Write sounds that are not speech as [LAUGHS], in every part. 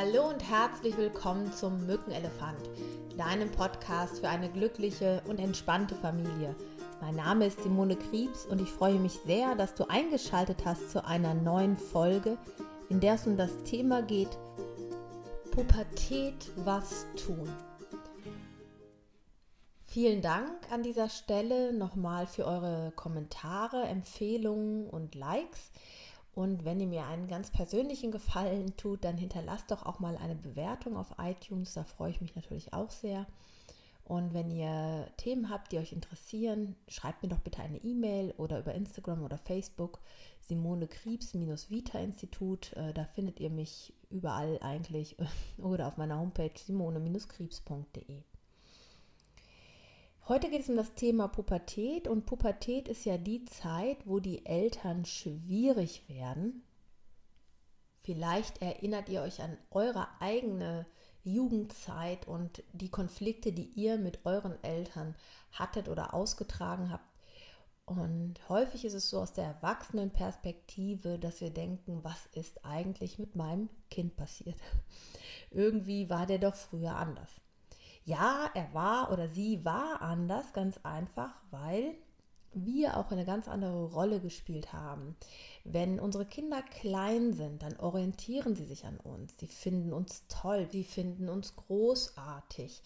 Hallo und herzlich willkommen zum Mückenelefant, deinem Podcast für eine glückliche und entspannte Familie. Mein Name ist Simone Kriebs und ich freue mich sehr, dass du eingeschaltet hast zu einer neuen Folge, in der es um das Thema geht, Pubertät, was tun. Vielen Dank an dieser Stelle nochmal für eure Kommentare, Empfehlungen und Likes. Und wenn ihr mir einen ganz persönlichen Gefallen tut, dann hinterlasst doch auch mal eine Bewertung auf iTunes. Da freue ich mich natürlich auch sehr. Und wenn ihr Themen habt, die euch interessieren, schreibt mir doch bitte eine E-Mail oder über Instagram oder Facebook Simone Kriebs-Vita-Institut. Äh, da findet ihr mich überall eigentlich [LAUGHS] oder auf meiner Homepage simone-kriebs.de. Heute geht es um das Thema Pubertät und Pubertät ist ja die Zeit, wo die Eltern schwierig werden. Vielleicht erinnert ihr euch an eure eigene Jugendzeit und die Konflikte, die ihr mit euren Eltern hattet oder ausgetragen habt. Und häufig ist es so aus der Erwachsenenperspektive, dass wir denken, was ist eigentlich mit meinem Kind passiert? [LAUGHS] Irgendwie war der doch früher anders. Ja, er war oder sie war anders, ganz einfach, weil wir auch eine ganz andere Rolle gespielt haben. Wenn unsere Kinder klein sind, dann orientieren sie sich an uns. Sie finden uns toll, sie finden uns großartig.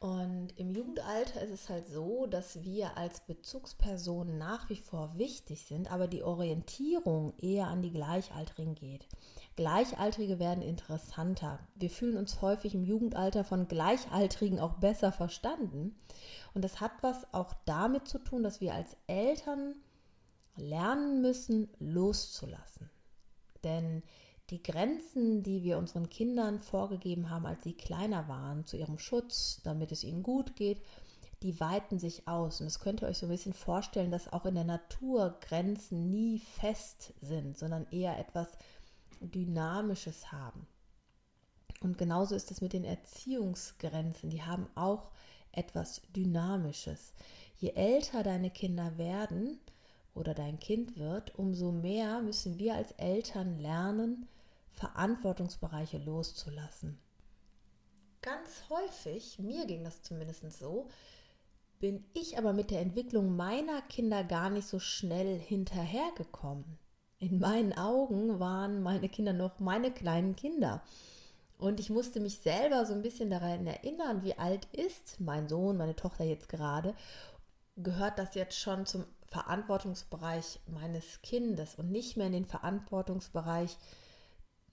Und im Jugendalter ist es halt so, dass wir als Bezugspersonen nach wie vor wichtig sind, aber die Orientierung eher an die Gleichaltrigen geht. Gleichaltrige werden interessanter. Wir fühlen uns häufig im Jugendalter von Gleichaltrigen auch besser verstanden. Und das hat was auch damit zu tun, dass wir als Eltern lernen müssen, loszulassen. Denn die Grenzen, die wir unseren Kindern vorgegeben haben, als sie kleiner waren, zu ihrem Schutz, damit es ihnen gut geht, die weiten sich aus. Und das könnt ihr euch so ein bisschen vorstellen, dass auch in der Natur Grenzen nie fest sind, sondern eher etwas Dynamisches haben. Und genauso ist es mit den Erziehungsgrenzen. Die haben auch etwas Dynamisches. Je älter deine Kinder werden oder dein Kind wird, umso mehr müssen wir als Eltern lernen, Verantwortungsbereiche loszulassen. Ganz häufig, mir ging das zumindest so, bin ich aber mit der Entwicklung meiner Kinder gar nicht so schnell hinterhergekommen in meinen Augen waren meine Kinder noch meine kleinen Kinder. Und ich musste mich selber so ein bisschen daran erinnern, wie alt ist mein Sohn, meine Tochter jetzt gerade. Gehört das jetzt schon zum Verantwortungsbereich meines Kindes und nicht mehr in den Verantwortungsbereich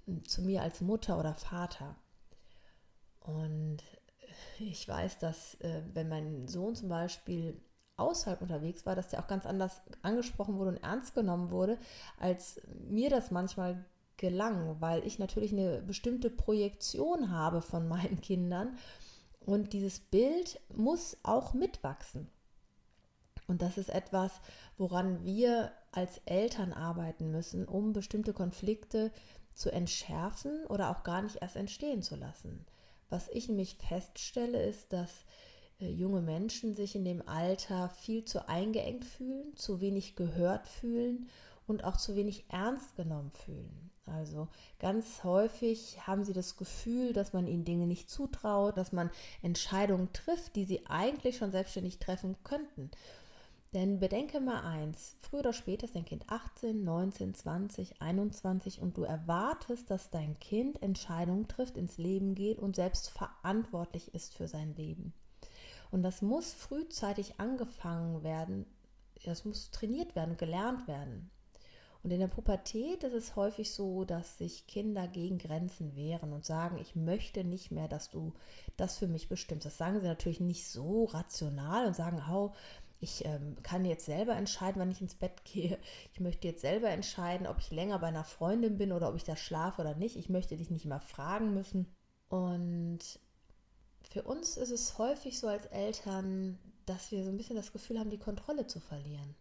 hm, zu mir als Mutter oder Vater? Und ich weiß, dass äh, wenn mein Sohn zum Beispiel außerhalb unterwegs war, dass der auch ganz anders angesprochen wurde und ernst genommen wurde, als mir das manchmal gelang, weil ich natürlich eine bestimmte Projektion habe von [LAUGHS] meinen Kindern und dieses Bild muss auch mitwachsen. Und das ist etwas, woran wir als Eltern arbeiten müssen, um bestimmte Konflikte zu entschärfen oder auch gar nicht erst entstehen zu lassen. Was ich nämlich feststelle, ist, dass junge Menschen sich in dem Alter viel zu eingeengt fühlen, zu wenig gehört fühlen und auch zu wenig ernst genommen fühlen. Also ganz häufig haben sie das Gefühl, dass man ihnen Dinge nicht zutraut, dass man Entscheidungen trifft, die sie eigentlich schon selbstständig treffen könnten. Denn bedenke mal eins, früher oder später ist dein Kind 18, 19, 20, 21 und du erwartest, dass dein Kind Entscheidungen trifft, ins Leben geht und selbst verantwortlich ist für sein Leben. Und das muss frühzeitig angefangen werden, das muss trainiert werden, gelernt werden. Und in der Pubertät ist es häufig so, dass sich Kinder gegen Grenzen wehren und sagen, ich möchte nicht mehr, dass du das für mich bestimmst. Das sagen sie natürlich nicht so rational und sagen, oh, ich ähm, kann jetzt selber entscheiden, wann ich ins Bett gehe. Ich möchte jetzt selber entscheiden, ob ich länger bei einer Freundin bin oder ob ich da schlafe oder nicht. Ich möchte dich nicht immer fragen müssen. Und für uns ist es häufig so als Eltern, dass wir so ein bisschen das Gefühl haben, die Kontrolle zu verlieren.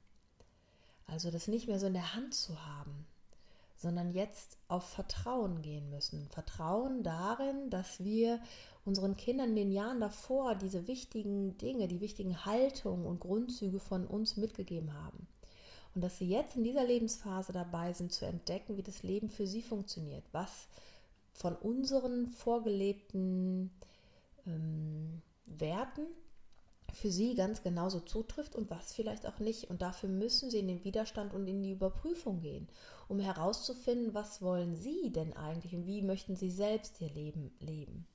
Also das nicht mehr so in der Hand zu haben, sondern jetzt auf Vertrauen gehen müssen. Vertrauen darin, dass wir unseren Kindern in den Jahren davor diese wichtigen Dinge, die wichtigen Haltungen und Grundzüge von uns mitgegeben haben. Und dass sie jetzt in dieser Lebensphase dabei sind zu entdecken, wie das Leben für sie funktioniert, was von unseren vorgelebten ähm, Werten für sie ganz genauso zutrifft und was vielleicht auch nicht. Und dafür müssen sie in den Widerstand und in die Überprüfung gehen, um herauszufinden, was wollen sie denn eigentlich und wie möchten sie selbst ihr Leben leben.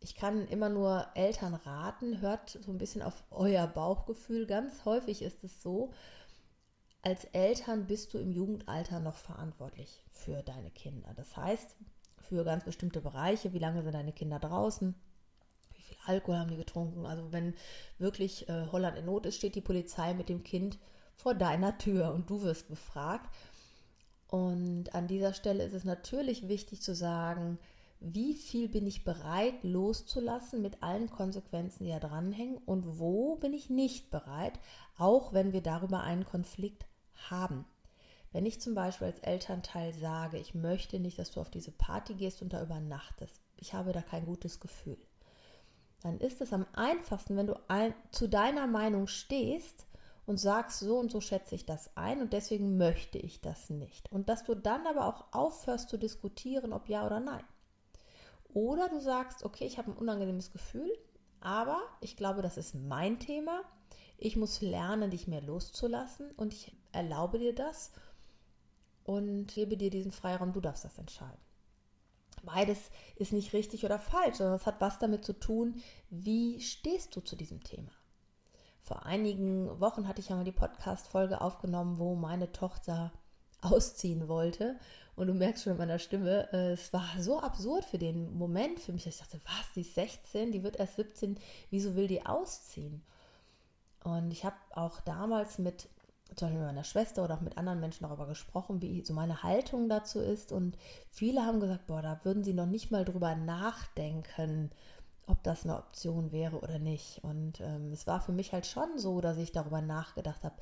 Ich kann immer nur Eltern raten, hört so ein bisschen auf euer Bauchgefühl. Ganz häufig ist es so, als Eltern bist du im Jugendalter noch verantwortlich für deine Kinder. Das heißt, für ganz bestimmte Bereiche, wie lange sind deine Kinder draußen, viel Alkohol haben die getrunken. Also wenn wirklich äh, Holland in Not ist, steht die Polizei mit dem Kind vor deiner Tür und du wirst befragt. Und an dieser Stelle ist es natürlich wichtig zu sagen, wie viel bin ich bereit loszulassen mit allen Konsequenzen, die da dranhängen und wo bin ich nicht bereit, auch wenn wir darüber einen Konflikt haben. Wenn ich zum Beispiel als Elternteil sage, ich möchte nicht, dass du auf diese Party gehst und da übernachtest, ich habe da kein gutes Gefühl, dann ist es am einfachsten, wenn du ein, zu deiner Meinung stehst und sagst, so und so schätze ich das ein und deswegen möchte ich das nicht. Und dass du dann aber auch aufhörst zu diskutieren, ob ja oder nein. Oder du sagst, okay, ich habe ein unangenehmes Gefühl, aber ich glaube, das ist mein Thema. Ich muss lernen, dich mehr loszulassen und ich erlaube dir das und gebe dir diesen Freiraum, du darfst das entscheiden. Beides ist nicht richtig oder falsch, sondern es hat was damit zu tun, wie stehst du zu diesem Thema. Vor einigen Wochen hatte ich ja mal die Podcast-Folge aufgenommen, wo meine Tochter ausziehen wollte. Und du merkst schon in meiner Stimme, äh, es war so absurd für den Moment für mich. Ich dachte, was, die ist 16, die wird erst 17, wieso will die ausziehen? Und ich habe auch damals mit zum Beispiel mit meiner Schwester oder auch mit anderen Menschen darüber gesprochen, wie so meine Haltung dazu ist. Und viele haben gesagt, boah, da würden sie noch nicht mal drüber nachdenken, ob das eine Option wäre oder nicht. Und ähm, es war für mich halt schon so, dass ich darüber nachgedacht habe,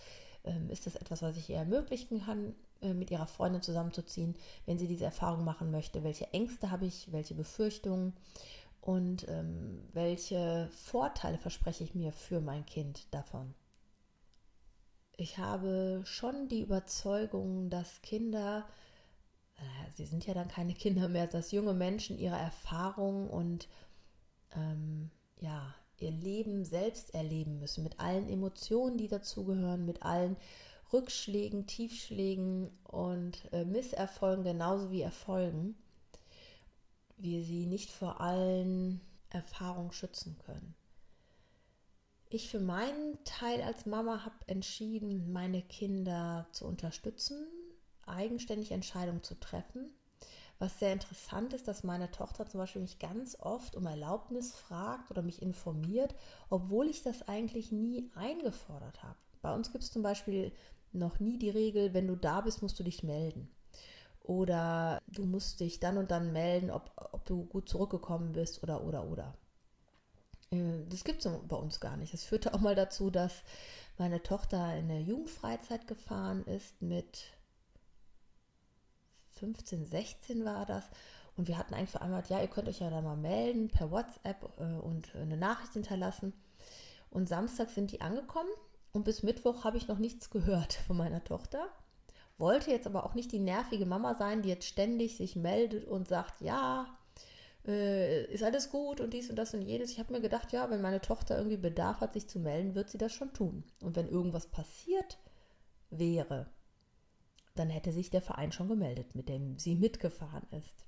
ähm, ist das etwas, was ich ihr ermöglichen kann, äh, mit ihrer Freundin zusammenzuziehen, wenn sie diese Erfahrung machen möchte? Welche Ängste habe ich, welche Befürchtungen und ähm, welche Vorteile verspreche ich mir für mein Kind davon? Ich habe schon die Überzeugung, dass Kinder, äh, sie sind ja dann keine [LAUGHS] Kinder mehr, dass junge Menschen ihre Erfahrungen und ähm, ja, ihr Leben selbst erleben müssen, mit allen Emotionen, die dazugehören, mit allen Rückschlägen, Tiefschlägen und äh, Misserfolgen genauso wie Erfolgen, wir sie nicht vor allen Erfahrungen schützen können. Ich für meinen Teil als Mama habe entschieden, meine Kinder zu unterstützen, eigenständig Entscheidungen zu treffen. Was sehr interessant ist, dass meine Tochter zum Beispiel mich ganz oft um Erlaubnis fragt oder mich informiert, obwohl ich das eigentlich nie eingefordert habe. Bei uns gibt es zum Beispiel noch nie die Regel, wenn du da bist, musst du dich melden. Oder du musst dich dann und dann melden, ob, ob du gut zurückgekommen bist oder oder oder. Äh, das gibt es bei uns gar nicht. Das führte auch mal dazu, dass meine Tochter in der Jugendfreizeit gefahren ist mit 15, 16 war das. Und wir hatten eigentlich vereinbart, ja, ihr könnt euch ja da mal melden per WhatsApp äh, und eine Nachricht hinterlassen. Und Samstag sind die angekommen und bis Mittwoch habe ich noch nichts gehört [LAUGHS] von meiner Tochter. Wollte jetzt aber auch nicht die nervige Mama sein, die jetzt ständig sich meldet und sagt, ja, äh, ist alles gut und dies und das und jedes. Ich habe mir gedacht, ja, wenn meine Tochter irgendwie Bedarf hat, sich zu melden, wird sie das schon tun. Und wenn irgendwas passiert wäre, dann hätte sich der Verein schon gemeldet, mit dem sie mitgefahren ist.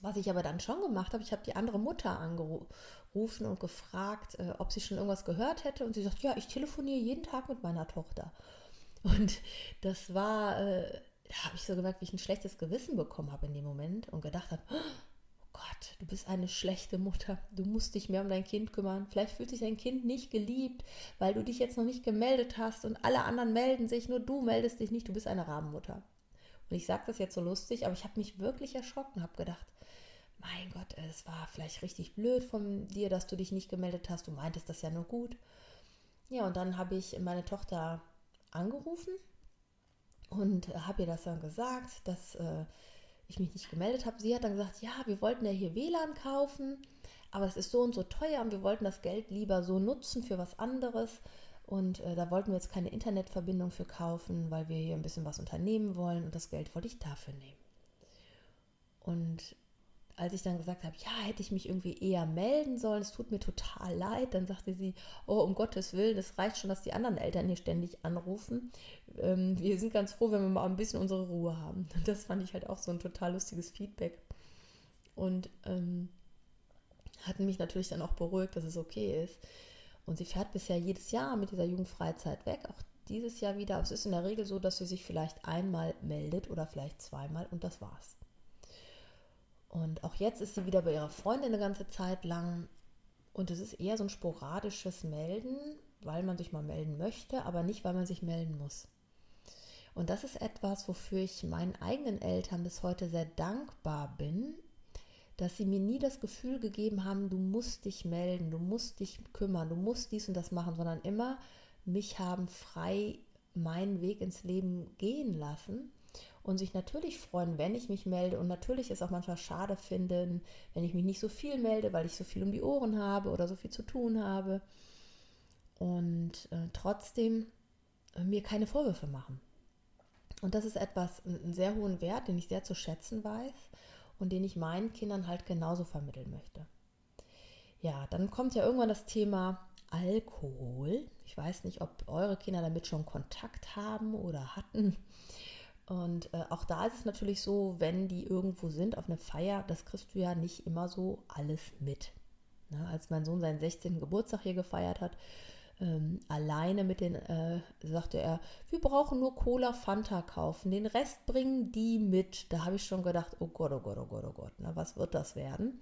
Was ich aber dann schon gemacht habe, ich habe die andere Mutter angerufen und gefragt, äh, ob sie schon irgendwas gehört hätte. Und sie sagt, ja, ich telefoniere jeden Tag mit meiner Tochter. Und das war, äh, da habe ich so gemerkt, wie ich ein schlechtes Gewissen bekommen habe in dem Moment und gedacht habe, Gott, du bist eine schlechte Mutter. Du musst dich mehr um dein Kind kümmern. Vielleicht fühlt sich dein Kind nicht geliebt, weil du dich jetzt noch nicht gemeldet hast und alle anderen melden sich, nur du meldest dich nicht. Du bist eine Rabenmutter. Und ich sage das jetzt so lustig, aber ich habe mich wirklich erschrocken, habe gedacht, mein Gott, es war vielleicht richtig blöd von dir, dass du dich nicht gemeldet hast. Du meintest das ja nur gut. Ja, und dann habe ich meine Tochter angerufen und habe ihr das dann gesagt, dass äh, ich mich nicht gemeldet habe. Sie hat dann gesagt, ja, wir wollten ja hier WLAN kaufen, aber es ist so und so teuer und wir wollten das Geld lieber so nutzen für was anderes. Und äh, da wollten wir jetzt keine Internetverbindung für kaufen, weil wir hier ein bisschen was unternehmen wollen und das Geld wollte ich dafür nehmen. Und als ich dann gesagt habe, ja, hätte ich mich irgendwie eher melden sollen, es tut mir total leid, dann sagte sie, oh, um Gottes Willen, es reicht schon, dass die anderen Eltern hier ständig anrufen. Ähm, wir sind ganz froh, wenn wir mal ein bisschen unsere Ruhe haben. [LAUGHS] Das fand ich halt auch so ein total lustiges Feedback. Und ähm, hatten mich natürlich dann auch beruhigt, dass es okay ist. Und sie fährt bisher jedes Jahr mit dieser Jugendfreizeit weg, auch dieses Jahr wieder. Es ist in der Regel so, dass sie sich vielleicht einmal meldet oder vielleicht zweimal und das war's. Und auch jetzt ist sie wieder bei ihrer Freundin eine ganze Zeit lang. Und es ist eher so ein sporadisches Melden, weil man sich mal melden möchte, aber nicht, weil man sich melden muss. Und das ist etwas, wofür ich meinen eigenen Eltern bis heute sehr dankbar bin, dass sie mir nie das Gefühl gegeben haben, du musst dich melden, du musst dich kümmern, du musst dies und das machen, sondern immer mich haben frei meinen Weg ins Leben gehen lassen und sich natürlich freuen, wenn ich mich melde und natürlich es auch manchmal schade finden, wenn ich mich nicht so viel melde, weil ich so viel um die Ohren habe oder so viel zu tun habe und äh, trotzdem äh, mir keine Vorwürfe machen. Und das ist etwas, einen sehr hohen Wert, den ich sehr zu schätzen weiß und den ich meinen Kindern halt genauso vermitteln möchte. Ja, dann kommt ja irgendwann das Thema Alkohol. Ich weiß nicht, ob eure Kinder damit schon Kontakt haben oder hatten. Und äh, auch da ist es natürlich so, wenn die irgendwo sind auf einer Feier, das kriegst du ja nicht immer so alles mit. Na, als mein Sohn seinen 16. Geburtstag hier gefeiert hat, ähm, alleine mit den, äh, sagte er, wir brauchen nur Cola Fanta kaufen, den Rest bringen die mit. Da habe ich schon gedacht, oh Gott, oh Gott, oh Gott, oh Gott, na, was wird das werden?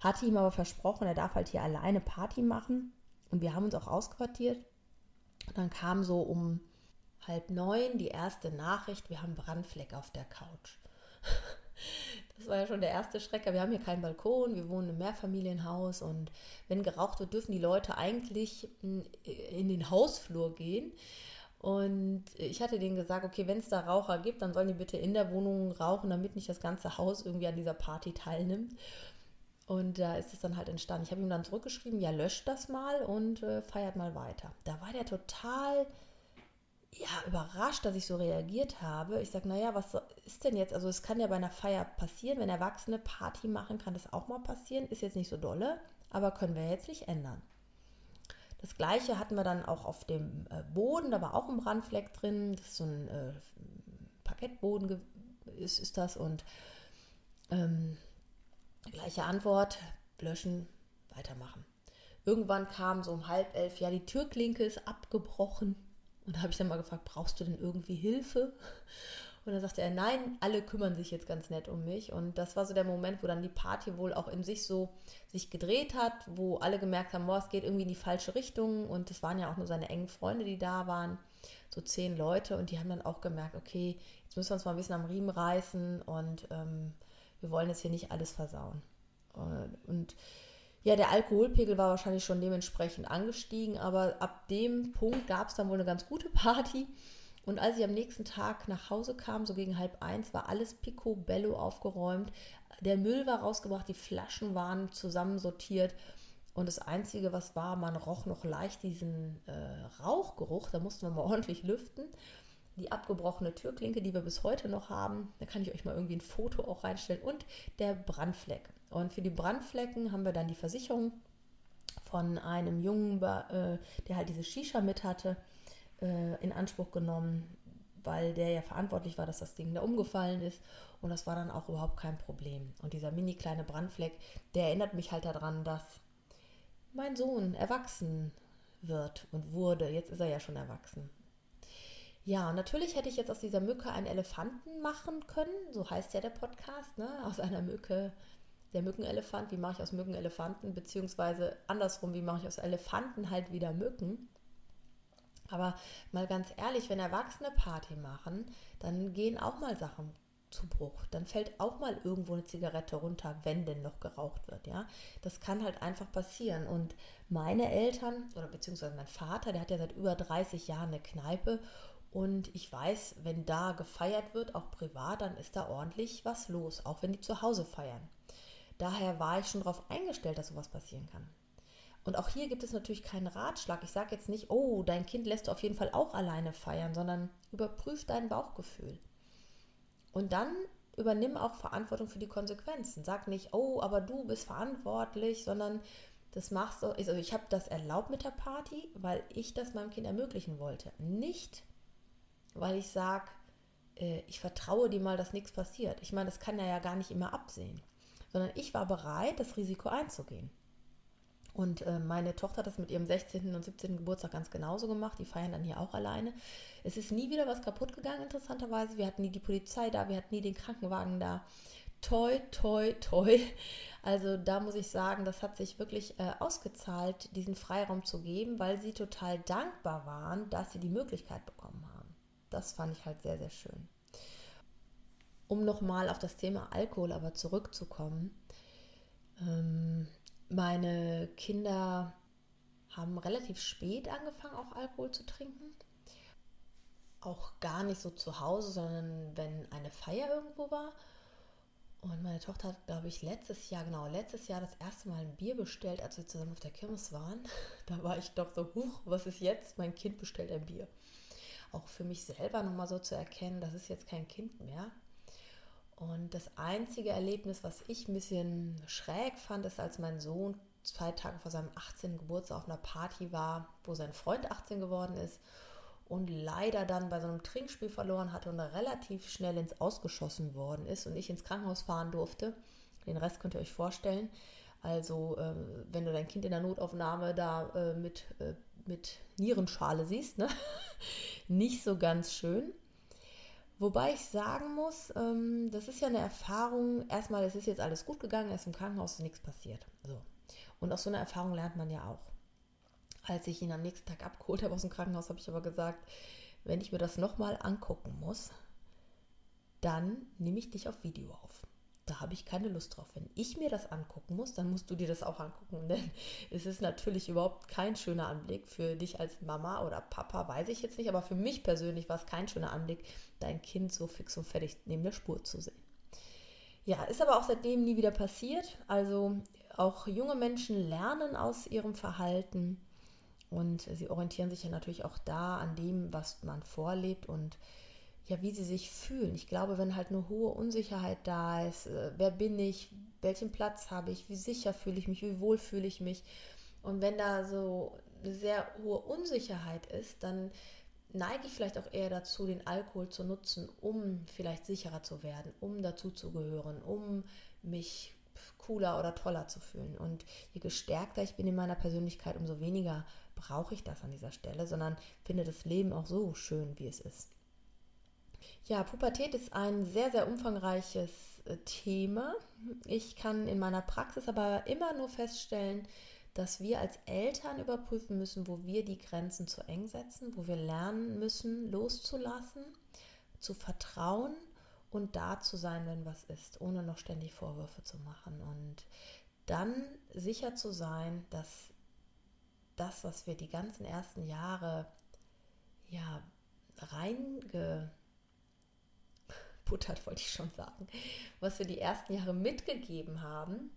Hatte ihm aber versprochen, er darf halt hier alleine Party machen. Und wir haben uns auch ausquartiert. Und dann kam so um halb neun die erste Nachricht, wir haben Brandfleck auf der Couch. [LAUGHS] Das war ja schon der erste Schrecker. Wir haben hier keinen Balkon, wir wohnen im Mehrfamilienhaus und wenn geraucht wird, dürfen die Leute eigentlich hm, in den Hausflur gehen. Und ich hatte denen gesagt, okay, wenn es da Raucher gibt, dann sollen die bitte in der Wohnung rauchen, damit nicht das ganze Haus irgendwie an dieser Party teilnimmt. Und da ist es dann halt entstanden. Ich habe ihm dann zurückgeschrieben, ja, löscht das mal und äh, feiert mal weiter. Da war der total ja, überrascht, dass ich so reagiert habe. Ich sage, naja, was ist denn jetzt? Also es kann ja bei einer Feier passieren, wenn Erwachsene Party machen, kann das auch mal passieren. Ist jetzt nicht so dolle, aber können wir jetzt nicht ändern. Das gleiche hatten wir dann auch auf dem äh, Boden, da war auch ein Brandfleck drin. Das ist so ein äh, Parkettboden ist, ist das und ähm, gleiche Antwort, löschen, weitermachen. Irgendwann kam so um halb elf, ja, die Türklinke ist abgebrochen. Und da habe ich dann mal gefragt, brauchst du denn irgendwie Hilfe? Und dann sagte er, nein, alle kümmern sich jetzt ganz nett um mich. Und das war so der Moment, wo dann die Party wohl auch in sich so sich gedreht hat, wo alle gemerkt haben, boah, es geht irgendwie in die falsche Richtung. Und es waren ja auch nur seine engen Freunde, die da waren, so zehn Leute. Und die haben dann auch gemerkt, okay, jetzt müssen wir uns mal ein bisschen am Riemen reißen und ähm, wir wollen jetzt hier nicht alles versauen. Und, und ja, der Alkoholpegel war wahrscheinlich schon dementsprechend angestiegen, aber ab dem Punkt gab es dann wohl eine ganz gute Party. Und als ich am nächsten Tag nach Hause kam, so gegen halb eins, war alles picobello aufgeräumt. Der Müll war rausgebracht, die Flaschen waren zusammensortiert. Und das Einzige, was war, man roch noch leicht diesen äh, Rauchgeruch. Da mussten wir mal [LAUGHS] ordentlich lüften. Die abgebrochene Türklinke, die wir bis heute noch haben, da kann ich euch mal irgendwie ein Foto auch reinstellen. Und der Brandfleck. Und für die Brandflecken haben wir dann die Versicherung von einem Jungen, äh, der halt diese Shisha mit hatte, äh, in Anspruch genommen, weil der ja verantwortlich war, dass das Ding da umgefallen ist. Und das war dann auch überhaupt kein Problem. Und dieser mini kleine Brandfleck, der erinnert mich halt daran, dass mein Sohn erwachsen wird und wurde. Jetzt ist er ja schon erwachsen. Ja, natürlich hätte ich jetzt aus dieser Mücke einen Elefanten machen können. So heißt ja der Podcast. Ne? Aus einer Mücke der Mückenelefant, wie mache ich aus Mücken Elefanten, beziehungsweise andersrum, wie mache ich aus Elefanten halt wieder Mücken. Aber mal ganz ehrlich, wenn Erwachsene Party machen, dann gehen auch mal Sachen zu Bruch. Dann fällt auch mal irgendwo eine Zigarette runter, wenn denn noch geraucht wird, ja. Das kann halt einfach passieren. Und meine Eltern, oder beziehungsweise mein Vater, der hat ja seit über 30 Jahren eine Kneipe und ich weiß, wenn da gefeiert wird, auch privat, dann ist da ordentlich was los, auch wenn die zu Hause feiern. Daher war ich schon darauf eingestellt, dass sowas passieren kann. Und auch hier gibt es natürlich keinen Ratschlag. Ich sage jetzt nicht, oh, dein Kind lässt du auf jeden Fall auch alleine feiern, sondern überprüf dein Bauchgefühl. Und dann übernimm auch Verantwortung für die Konsequenzen. Sag nicht, oh, aber du bist verantwortlich, sondern das machst du. Also ich habe das erlaubt mit der Party, weil ich das meinem Kind ermöglichen wollte. Nicht, weil ich sage, äh, ich vertraue dir mal, dass nichts passiert. Ich meine, das kann er ja gar nicht immer absehen. Sondern ich war bereit, das Risiko einzugehen. Und äh, meine Tochter hat das mit ihrem 16. und 17. Geburtstag ganz genauso gemacht. Die feiern dann hier auch alleine. Es ist nie wieder was kaputt gegangen, interessanterweise. Wir hatten nie die Polizei da, wir hatten nie den Krankenwagen da. Toi, toi, toi. Also da muss ich sagen, das hat sich wirklich äh, ausgezahlt, diesen Freiraum zu geben, weil sie total dankbar waren, dass sie die Möglichkeit bekommen haben. Das fand ich halt sehr, sehr schön. Um nochmal auf das Thema Alkohol aber zurückzukommen. Ähm, meine Kinder haben relativ spät angefangen, auch Alkohol zu trinken. Auch gar nicht so zu Hause, sondern wenn eine Feier irgendwo war. Und meine Tochter hat, glaube ich, letztes Jahr, genau, letztes Jahr das erste Mal ein Bier bestellt, als wir zusammen auf der Kirmes waren. [LAUGHS] Da war ich doch so, huch, was ist jetzt? Mein Kind bestellt ein Bier. Auch für mich selber nochmal so zu erkennen, das ist jetzt kein Kind mehr. Und das einzige Erlebnis, was ich ein bisschen schräg fand, ist, als mein Sohn zwei Tage vor seinem 18. Geburtstag auf einer Party war, wo sein Freund 18 geworden ist und leider dann bei so einem Trinkspiel verloren hatte und relativ schnell ins Ausgeschossen worden ist und ich ins Krankenhaus fahren durfte. Den Rest könnt ihr euch vorstellen. Also, äh, wenn du dein Kind in der Notaufnahme da äh, mit, äh, mit Nierenschale siehst, ne? [LAUGHS] nicht so ganz schön. Wobei ich sagen muss, ähm, das ist ja eine Erfahrung. Erstmal, es ist jetzt alles gut gegangen, er ist im Krankenhaus, nichts passiert. So. Und aus so einer Erfahrung lernt man ja auch. Als ich ihn am nächsten Tag abgeholt habe aus dem Krankenhaus, habe ich aber gesagt, wenn ich mir das nochmal angucken muss, dann nehme ich dich auf Video auf da habe ich keine Lust drauf. Wenn ich mir das angucken muss, dann musst du dir das auch angucken. [LAUGHS] Denn es ist natürlich überhaupt kein schöner Anblick für dich als Mama oder Papa, weiß ich jetzt nicht, aber für mich persönlich war es kein schöner Anblick, dein Kind so fix und fertig neben der Spur zu sehen. Ja, ist aber auch seitdem nie wieder passiert. Also auch junge Menschen lernen aus ihrem Verhalten und sie orientieren sich ja natürlich auch da an dem, was man vorlebt und ja, wie sie sich fühlen. Ich glaube, wenn halt eine hohe Unsicherheit da ist, äh, wer bin ich, welchen Platz habe ich, wie sicher fühle ich mich, wie wohl fühle ich mich. Und wenn da so eine sehr hohe Unsicherheit ist, dann neige ich vielleicht auch eher dazu, den Alkohol zu nutzen, um vielleicht sicherer zu werden, um dazu zu gehören, um mich cooler oder toller zu fühlen. Und je gestärkter ich bin in meiner Persönlichkeit, umso weniger brauche ich das an dieser Stelle, sondern finde das Leben auch so schön, wie es ist. Ja, Pubertät ist ein sehr, sehr umfangreiches äh, Thema. Ich kann in meiner Praxis aber immer nur feststellen, dass wir als Eltern überprüfen müssen, wo wir die Grenzen zu eng setzen, wo wir lernen müssen, loszulassen, zu vertrauen und da zu sein, wenn was ist, ohne noch ständig Vorwürfe zu machen. Und dann sicher zu sein, dass das, was wir die ganzen ersten Jahre ja reinge gebuttert, wollte ich schon sagen, was wir die ersten Jahre mitgegeben haben,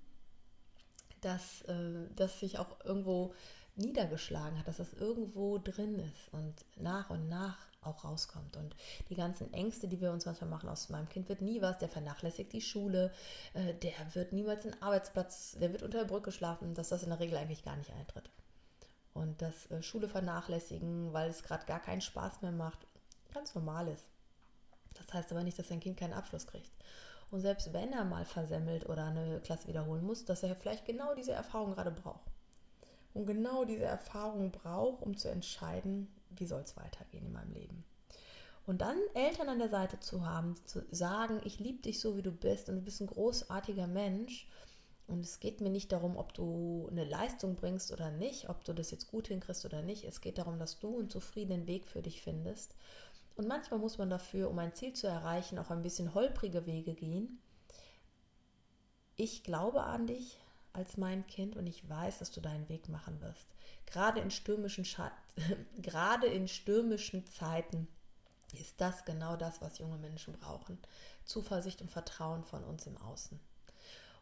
dass äh, das sich auch irgendwo niedergeschlagen hat, dass das irgendwo drin ist und nach und nach auch rauskommt. Und die ganzen Ängste, die wir uns manchmal machen, aus meinem Kind wird nie was, der vernachlässigt die Schule, äh, der wird niemals einen Arbeitsplatz, der wird unter der Brücke schlafen, dass das in der Regel eigentlich gar nicht eintritt. Und dass äh, Schule vernachlässigen, weil es gerade gar keinen Spaß mehr macht, ganz normal ist. Das heißt aber nicht, dass sein Kind keinen Abschluss kriegt. Und selbst wenn er mal versemmelt oder eine Klasse wiederholen muss, dass er vielleicht genau diese Erfahrung gerade braucht. Und genau diese Erfahrung braucht, um zu entscheiden, wie soll es weitergehen in meinem Leben. Und dann Eltern an der Seite zu haben, zu sagen, ich liebe dich so, wie du bist und du bist ein großartiger Mensch. Und es geht mir nicht darum, ob du eine Leistung bringst oder nicht, ob du das jetzt gut hinkriegst oder nicht. Es geht darum, dass du einen zufriedenen Weg für dich findest und manchmal muss man dafür, um ein Ziel zu erreichen, auch ein bisschen holprige Wege gehen. Ich glaube an dich als mein Kind und ich weiß, dass du deinen Weg machen wirst. Gerade in stürmischen, [LAUGHS] gerade in stürmischen Zeiten ist das genau das, was junge Menschen brauchen. Zuversicht und Vertrauen von uns im Außen.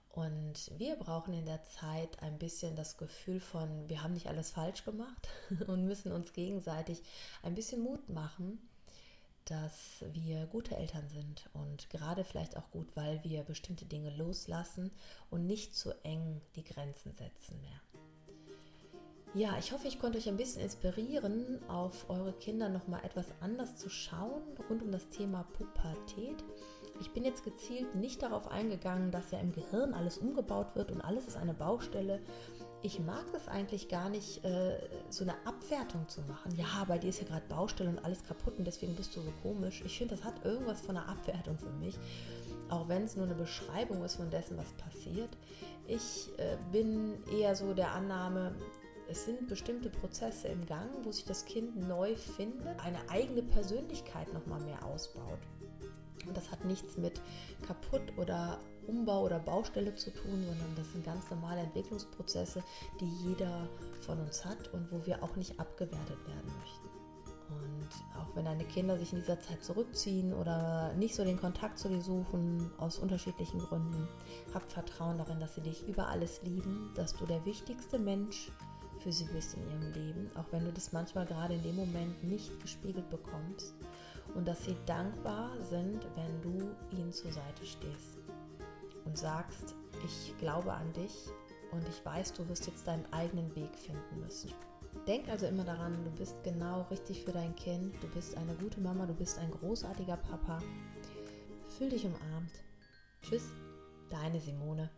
Und wir brauchen in der Zeit ein bisschen das Gefühl von, wir haben nicht alles falsch gemacht [LAUGHS] und müssen uns gegenseitig ein bisschen Mut machen, dass wir gute Eltern sind und gerade vielleicht auch gut, weil wir bestimmte Dinge loslassen und nicht zu eng die Grenzen setzen mehr. Ja, ich hoffe, ich konnte euch ein bisschen inspirieren, auf eure Kinder nochmal etwas anders zu schauen rund um das Thema Pubertät. Ich bin jetzt gezielt nicht darauf eingegangen, dass ja im Gehirn alles umgebaut wird und alles ist eine Baustelle. Ich mag es eigentlich gar nicht, äh, so eine Abwertung zu machen. Ja, bei dir ist ja gerade Baustelle und alles kaputt und deswegen bist du so komisch. Ich finde, das hat irgendwas von einer Abwertung für mich, auch wenn es nur eine Beschreibung ist von dessen, was passiert. Ich äh, bin eher so der Annahme, es sind bestimmte Prozesse im Gang, wo sich das Kind neu findet, eine eigene Persönlichkeit nochmal mehr ausbaut. Und das hat nichts mit kaputt oder Umbau oder Baustelle zu tun, sondern das sind ganz normale Entwicklungsprozesse, die jeder von uns hat und wo wir auch nicht abgewertet werden möchten. Und auch wenn deine Kinder sich in dieser Zeit zurückziehen oder nicht so den Kontakt zu dir suchen, aus unterschiedlichen Gründen, hab Vertrauen darin, dass sie dich über alles lieben, dass du der wichtigste Mensch für sie bist in ihrem Leben, auch wenn du das manchmal gerade in dem Moment nicht gespiegelt bekommst und dass sie dankbar sind, wenn du ihnen zur Seite stehst und sagst, ich glaube an dich und ich weiß, du wirst jetzt deinen eigenen Weg finden müssen. Denk also immer daran, du bist genau richtig für dein Kind, du bist eine gute Mama, du bist ein großartiger Papa. Fühl dich umarmt. Tschüss, deine Simone.